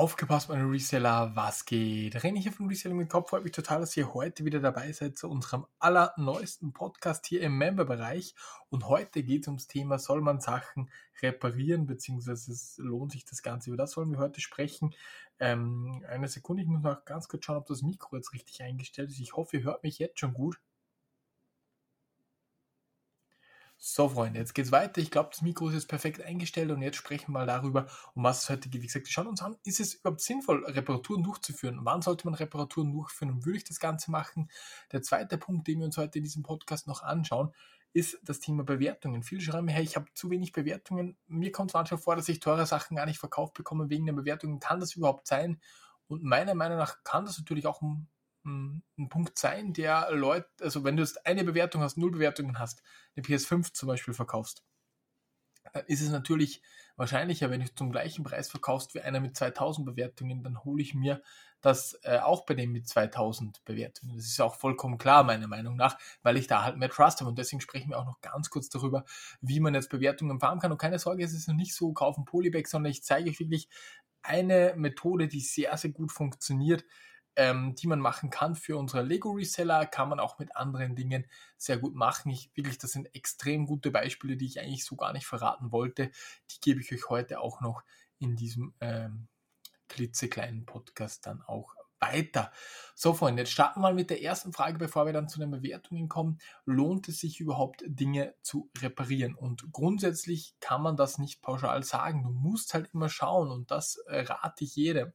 Aufgepasst, meine Reseller, was geht? René hier von Reselling mit Kopf. Freut mich total, dass ihr heute wieder dabei seid zu unserem allerneuesten Podcast hier im Member-Bereich. Und heute geht es ums Thema, soll man Sachen reparieren, beziehungsweise lohnt sich das Ganze. Über das sollen wir heute sprechen. Ähm, eine Sekunde, ich muss noch ganz kurz schauen, ob das Mikro jetzt richtig eingestellt ist. Ich hoffe, ihr hört mich jetzt schon gut. So, Freunde, jetzt geht's weiter. Ich glaube, das Mikro ist jetzt perfekt eingestellt und jetzt sprechen wir mal darüber, um was es heute geht. Wie gesagt, wir schauen uns an, ist es überhaupt sinnvoll, Reparaturen durchzuführen? Wann sollte man Reparaturen durchführen und würde ich das Ganze machen? Der zweite Punkt, den wir uns heute in diesem Podcast noch anschauen, ist das Thema Bewertungen. Viele schreiben mir, hey, ich habe zu wenig Bewertungen. Mir kommt es manchmal vor, dass ich teure Sachen gar nicht verkauft bekomme wegen der Bewertungen. Kann das überhaupt sein? Und meiner Meinung nach kann das natürlich auch ein ein Punkt sein, der Leute, also wenn du jetzt eine Bewertung hast, null Bewertungen hast, eine PS5 zum Beispiel verkaufst, dann ist es natürlich wahrscheinlicher, wenn du zum gleichen Preis verkaufst wie einer mit 2000 Bewertungen, dann hole ich mir das äh, auch bei dem mit 2000 Bewertungen. Das ist auch vollkommen klar, meiner Meinung nach, weil ich da halt mehr Trust habe. Und deswegen sprechen wir auch noch ganz kurz darüber, wie man jetzt Bewertungen fahren kann. Und keine Sorge, es ist noch nicht so kaufen Polybag, sondern ich zeige euch wirklich eine Methode, die sehr, sehr gut funktioniert, ähm, die man machen kann für unsere Lego-Reseller, kann man auch mit anderen Dingen sehr gut machen. Ich, wirklich, das sind extrem gute Beispiele, die ich eigentlich so gar nicht verraten wollte. Die gebe ich euch heute auch noch in diesem ähm, klitzekleinen Podcast dann auch weiter. So, Freunde, jetzt starten wir mal mit der ersten Frage, bevor wir dann zu den Bewertungen kommen. Lohnt es sich überhaupt, Dinge zu reparieren? Und grundsätzlich kann man das nicht pauschal sagen. Du musst halt immer schauen und das äh, rate ich jedem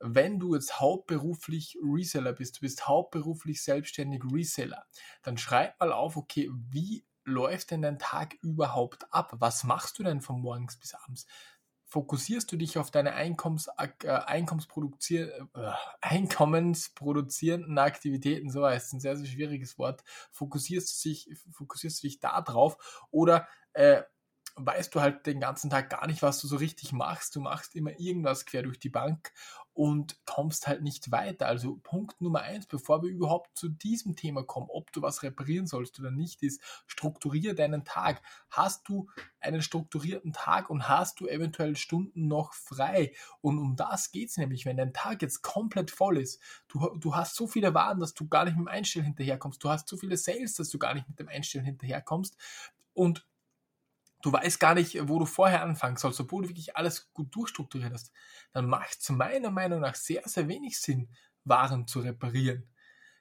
wenn du jetzt hauptberuflich Reseller bist, du bist hauptberuflich selbstständig Reseller, dann schreib mal auf, okay, wie läuft denn dein Tag überhaupt ab? Was machst du denn von morgens bis abends? Fokussierst du dich auf deine Einkommens, äh, Einkommensproduzier, äh, einkommensproduzierenden Aktivitäten, so heißt es, ein sehr, sehr schwieriges Wort, fokussierst du dich, fokussierst du dich da drauf oder äh, weißt du halt den ganzen Tag gar nicht, was du so richtig machst. Du machst immer irgendwas quer durch die Bank und kommst halt nicht weiter. Also Punkt Nummer eins, bevor wir überhaupt zu diesem Thema kommen, ob du was reparieren sollst oder nicht, ist, strukturiere deinen Tag. Hast du einen strukturierten Tag und hast du eventuell Stunden noch frei? Und um das geht es nämlich, wenn dein Tag jetzt komplett voll ist. Du, du hast so viele Waren, dass du gar nicht mit dem Einstellen hinterherkommst. Du hast so viele Sales, dass du gar nicht mit dem Einstellen hinterherkommst. Und du weißt gar nicht, wo du vorher anfangen sollst, obwohl du wirklich alles gut durchstrukturiert hast, dann macht es meiner Meinung nach sehr, sehr wenig Sinn, Waren zu reparieren.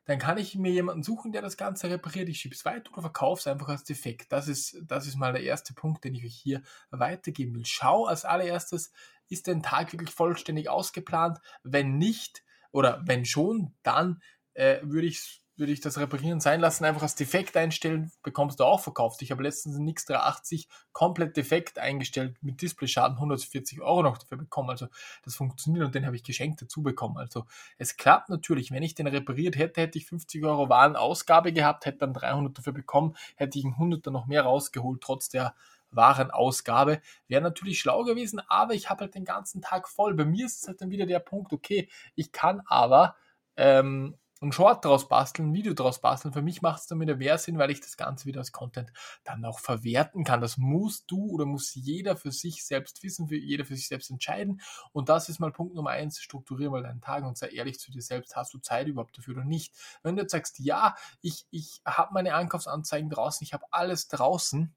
Dann kann ich mir jemanden suchen, der das Ganze repariert. Ich schiebe es weiter oder verkaufe es einfach als defekt. Das ist, das ist mal der erste Punkt, den ich euch hier weitergeben will. Schau als allererstes, ist dein Tag wirklich vollständig ausgeplant? Wenn nicht oder wenn schon, dann äh, würde ich es würde ich das Reparieren sein lassen, einfach als defekt einstellen, bekommst du auch verkauft. Ich habe letztens einen Nix 380 komplett defekt eingestellt mit Displayschaden 140 Euro noch dafür bekommen. Also das funktioniert und den habe ich geschenkt dazu bekommen. Also es klappt natürlich. Wenn ich den repariert hätte, hätte ich 50 Euro Warenausgabe gehabt, hätte dann 300 dafür bekommen, hätte ich einen 100 noch mehr rausgeholt, trotz der Warenausgabe. Wäre natürlich schlau gewesen, aber ich habe halt den ganzen Tag voll. Bei mir ist es halt dann wieder der Punkt, okay, ich kann aber ähm, ein Short draus basteln, ein Video draus basteln. Für mich macht es dann mehr Sinn, weil ich das Ganze wieder als Content dann auch verwerten kann. Das musst du oder muss jeder für sich selbst wissen, für jeder für sich selbst entscheiden. Und das ist mal Punkt Nummer eins. Strukturiere mal deinen Tag und sei ehrlich zu dir selbst. Hast du Zeit überhaupt dafür oder nicht? Wenn du jetzt sagst, ja, ich, ich habe meine Einkaufsanzeigen draußen, ich habe alles draußen,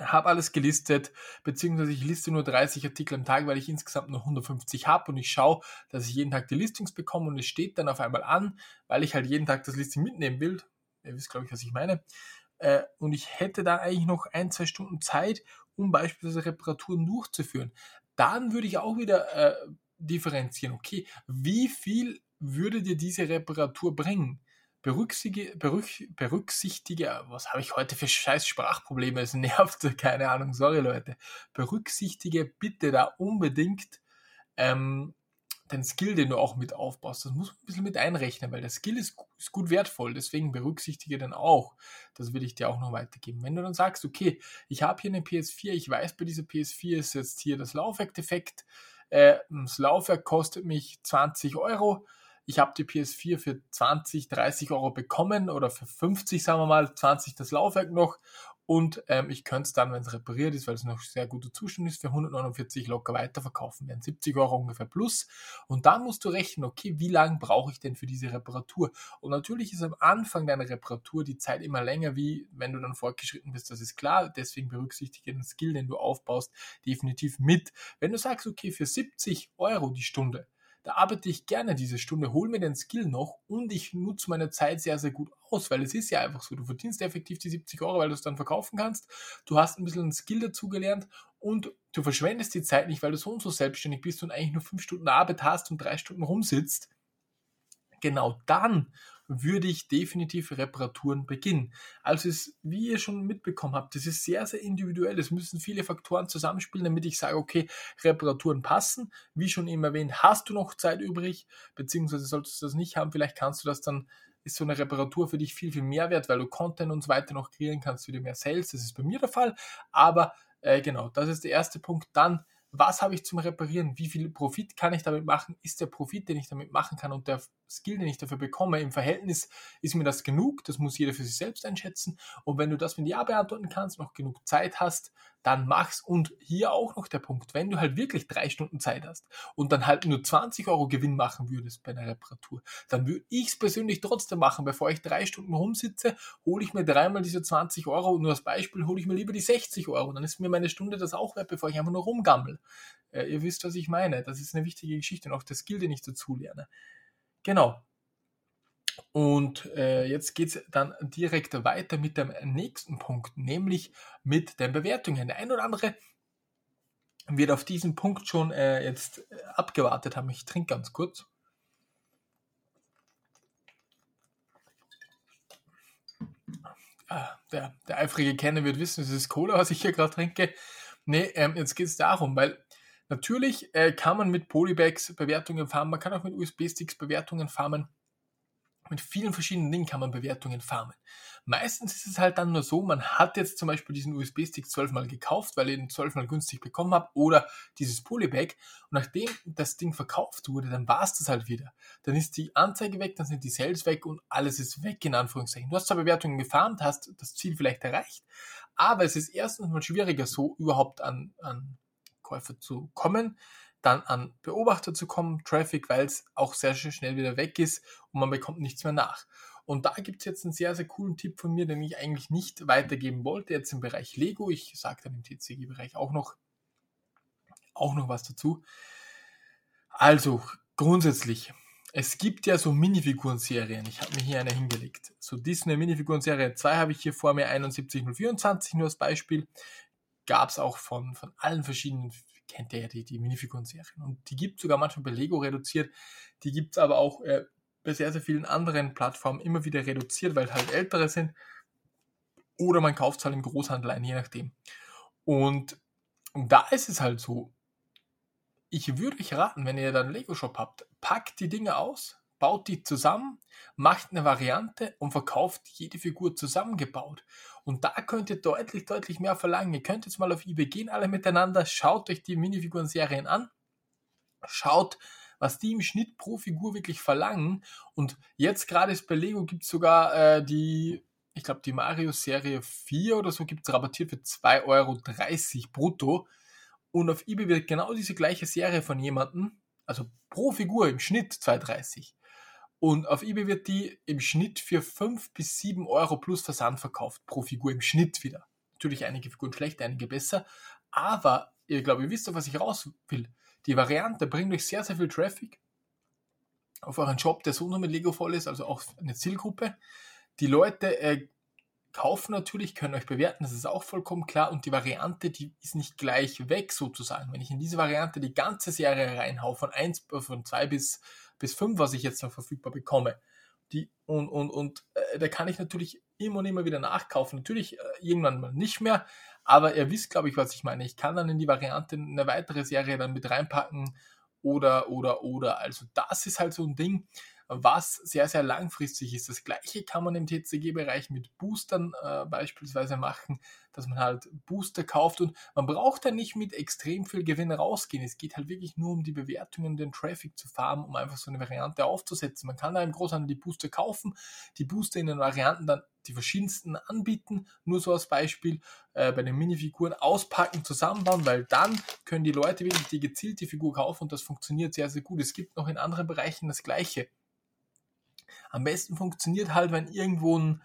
habe alles gelistet, beziehungsweise ich liste nur 30 Artikel am Tag, weil ich insgesamt nur 150 habe und ich schaue, dass ich jeden Tag die Listings bekomme und es steht dann auf einmal an, weil ich halt jeden Tag das Listing mitnehmen will. Ihr wisst, glaube ich, was ich meine. Äh, und ich hätte da eigentlich noch ein, zwei Stunden Zeit, um beispielsweise Reparaturen durchzuführen. Dann würde ich auch wieder äh, differenzieren. Okay, wie viel würde dir diese Reparatur bringen? Berücksichtige, berücksichtige, was habe ich heute für scheiß Sprachprobleme, es nervt, keine Ahnung, sorry Leute, berücksichtige bitte da unbedingt ähm, den Skill, den du auch mit aufbaust. Das muss man ein bisschen mit einrechnen, weil der Skill ist, ist gut wertvoll, deswegen berücksichtige den auch. Das will ich dir auch noch weitergeben. Wenn du dann sagst, okay, ich habe hier eine PS4, ich weiß, bei dieser PS4 ist jetzt hier das Laufwerk-Defekt, äh, das Laufwerk kostet mich 20 Euro, ich habe die PS4 für 20, 30 Euro bekommen oder für 50, sagen wir mal, 20 das Laufwerk noch und ähm, ich könnte es dann, wenn es repariert ist, weil es noch sehr guter Zustand ist, für 149 locker weiterverkaufen. Wären 70 Euro ungefähr plus. Und dann musst du rechnen, okay, wie lange brauche ich denn für diese Reparatur? Und natürlich ist am Anfang deiner Reparatur die Zeit immer länger, wie wenn du dann fortgeschritten bist, das ist klar. Deswegen berücksichtige den Skill, den du aufbaust, definitiv mit. Wenn du sagst, okay, für 70 Euro die Stunde, da arbeite ich gerne diese Stunde, hole mir den Skill noch und ich nutze meine Zeit sehr, sehr gut aus, weil es ist ja einfach so, du verdienst effektiv die 70 Euro, weil du es dann verkaufen kannst, du hast ein bisschen einen Skill dazu gelernt und du verschwendest die Zeit nicht, weil du so und so selbstständig bist und eigentlich nur fünf Stunden Arbeit hast und drei Stunden rumsitzt. Genau dann würde ich definitiv Reparaturen beginnen. Also ist, wie ihr schon mitbekommen habt, das ist sehr, sehr individuell. Es müssen viele Faktoren zusammenspielen, damit ich sage, okay, Reparaturen passen. Wie schon eben erwähnt, hast du noch Zeit übrig, beziehungsweise solltest du das nicht haben, vielleicht kannst du das dann, ist so eine Reparatur für dich viel, viel mehr wert, weil du Content und so weiter noch kreieren kannst, wieder mehr Sales. Das ist bei mir der Fall. Aber äh, genau, das ist der erste Punkt. Dann was habe ich zum Reparieren, wie viel Profit kann ich damit machen, ist der Profit, den ich damit machen kann und der Skill, den ich dafür bekomme, im Verhältnis, ist mir das genug, das muss jeder für sich selbst einschätzen. Und wenn du das mit Ja beantworten kannst, noch genug Zeit hast, dann mach's. Und hier auch noch der Punkt, wenn du halt wirklich drei Stunden Zeit hast und dann halt nur 20 Euro Gewinn machen würdest bei einer Reparatur, dann würde ich es persönlich trotzdem machen. Bevor ich drei Stunden rumsitze, hole ich mir dreimal diese 20 Euro und nur als Beispiel hole ich mir lieber die 60 Euro. Dann ist mir meine Stunde das auch wert, bevor ich einfach nur rumgammel. Äh, ihr wisst, was ich meine. Das ist eine wichtige Geschichte und auch der Skill, den ich dazu lerne. Genau. Und äh, jetzt geht es dann direkt weiter mit dem nächsten Punkt, nämlich mit den Bewertungen. Der ein oder andere wird auf diesen Punkt schon äh, jetzt äh, abgewartet haben. Ich trinke ganz kurz. Ah, der, der eifrige Kenner wird wissen, es ist Cola, was ich hier gerade trinke. Nee, ähm, jetzt geht es darum, weil natürlich äh, kann man mit Polybags Bewertungen farmen, man kann auch mit USB-Sticks Bewertungen farmen mit vielen verschiedenen Dingen kann man Bewertungen farmen. Meistens ist es halt dann nur so, man hat jetzt zum Beispiel diesen USB-Stick zwölfmal gekauft, weil ich ihn zwölfmal günstig bekommen habe, oder dieses Polybag. Und nachdem das Ding verkauft wurde, dann war es das halt wieder. Dann ist die Anzeige weg, dann sind die Sales weg und alles ist weg, in Anführungszeichen. Du hast zwar Bewertungen gefarmt, hast das Ziel vielleicht erreicht, aber es ist erstens mal schwieriger, so überhaupt an, an Käufer zu kommen dann an Beobachter zu kommen, Traffic, weil es auch sehr, schnell wieder weg ist und man bekommt nichts mehr nach. Und da gibt es jetzt einen sehr, sehr coolen Tipp von mir, den ich eigentlich nicht weitergeben wollte, jetzt im Bereich Lego. Ich sage dann im TCG-Bereich auch noch, auch noch was dazu. Also, grundsätzlich, es gibt ja so Minifiguren-Serien. Ich habe mir hier eine hingelegt. So Disney Minifiguren-Serie 2 habe ich hier vor mir, 71024 nur als Beispiel. Gab es auch von, von allen verschiedenen kennt ihr ja die, die Minifiguren-Serien. Und die gibt es sogar manchmal bei Lego reduziert. Die gibt es aber auch äh, bei sehr, sehr vielen anderen Plattformen immer wieder reduziert, weil halt ältere sind. Oder man kauft es halt im Großhandel ein, je nachdem. Und, und da ist es halt so. Ich würde euch raten, wenn ihr dann einen Lego-Shop habt, packt die Dinge aus, baut die zusammen, macht eine Variante und verkauft jede Figur zusammengebaut. Und da könnt ihr deutlich, deutlich mehr verlangen. Ihr könnt jetzt mal auf eBay gehen, alle miteinander, schaut euch die Minifiguren-Serien an, schaut, was die im Schnitt pro Figur wirklich verlangen. Und jetzt gerade ist bei Lego gibt es sogar äh, die, ich glaube, die Mario-Serie 4 oder so gibt es rabattiert für 2,30 Euro brutto. Und auf eBay wird genau diese gleiche Serie von jemandem, also pro Figur im Schnitt 2,30 und auf eBay wird die im Schnitt für 5 bis 7 Euro plus Versand verkauft, pro Figur im Schnitt wieder. Natürlich einige Figuren schlecht, einige besser, aber ihr glaube, ihr wisst doch, was ich raus will. Die Variante bringt euch sehr, sehr viel Traffic auf euren Shop, der so nur mit Lego voll ist, also auch eine Zielgruppe. Die Leute äh, kaufen natürlich, können euch bewerten, das ist auch vollkommen klar. Und die Variante, die ist nicht gleich weg sozusagen. Wenn ich in diese Variante die ganze Serie reinhau, von 1, von 2 bis bis fünf, was ich jetzt noch verfügbar bekomme. Die, und und, und äh, da kann ich natürlich immer und immer wieder nachkaufen. Natürlich äh, irgendwann mal nicht mehr, aber ihr wisst, glaube ich, was ich meine. Ich kann dann in die Variante eine weitere Serie dann mit reinpacken oder, oder, oder. Also das ist halt so ein Ding, was sehr, sehr langfristig ist. Das gleiche kann man im TCG-Bereich mit Boostern äh, beispielsweise machen. dass man halt Booster kauft und man braucht da nicht mit extrem viel Gewinn rausgehen. Es geht halt wirklich nur um die Bewertungen, den Traffic zu farmen, um einfach so eine Variante aufzusetzen. Man kann da im Großhandel die Booster kaufen, die Booster in den Varianten dann die verschiedensten anbieten. Nur so als Beispiel äh, bei den Minifiguren auspacken, zusammenbauen, weil dann können die Leute wirklich die gezielte Figur kaufen und das funktioniert sehr, sehr gut. Es gibt noch in anderen Bereichen das Gleiche. Am besten funktioniert halt, wenn irgendwo ein,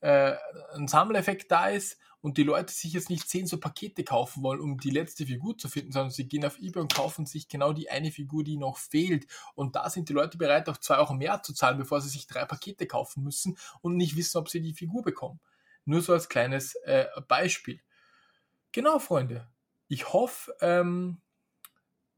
äh, ein Sammeleffekt da ist und die Leute sich jetzt nicht zehn so Pakete kaufen wollen, um die letzte Figur zu finden, sondern sie gehen auf eBay und kaufen sich genau die eine Figur, die noch fehlt. Und da sind die Leute bereit, auch zwei Euro mehr zu zahlen, bevor sie sich drei Pakete kaufen müssen und nicht wissen, ob sie die Figur bekommen. Nur so als kleines äh, Beispiel. Genau, Freunde. Ich hoffe, ähm,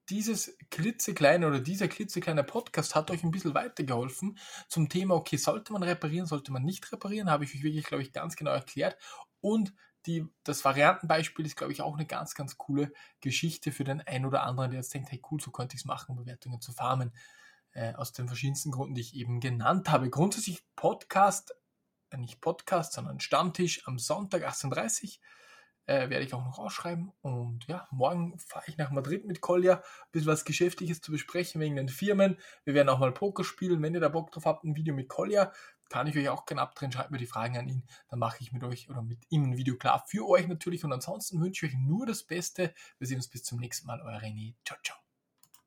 dieses klitzekleine oder dieser klitzekleine Podcast hat euch ein bisschen weitergeholfen zum Thema, okay, sollte man reparieren, sollte man nicht reparieren, habe ich euch wirklich, glaube ich, ganz genau erklärt. Und die, das Variantenbeispiel ist, glaube ich, auch eine ganz, ganz coole Geschichte für den einen oder anderen, der jetzt denkt, hey cool, so könnte ich es machen, Bewertungen zu farmen. Äh, aus den verschiedensten Gründen, die ich eben genannt habe. Grundsätzlich Podcast, äh, nicht Podcast, sondern Stammtisch am Sonntag 18.30 Uhr äh, werde ich auch noch ausschreiben. Und ja, morgen fahre ich nach Madrid mit Kolja, ein bisschen was Geschäftliches zu besprechen wegen den Firmen. Wir werden auch mal Poker spielen. Wenn ihr da Bock drauf habt, ein Video mit Kolja, kann ich euch auch gerne abdrehen. Schreibt mir die Fragen an ihn. Dann mache ich mit euch oder mit ihm ein Video klar für euch natürlich. Und ansonsten wünsche ich euch nur das Beste. Wir sehen uns bis zum nächsten Mal. Euer René. Ciao, ciao.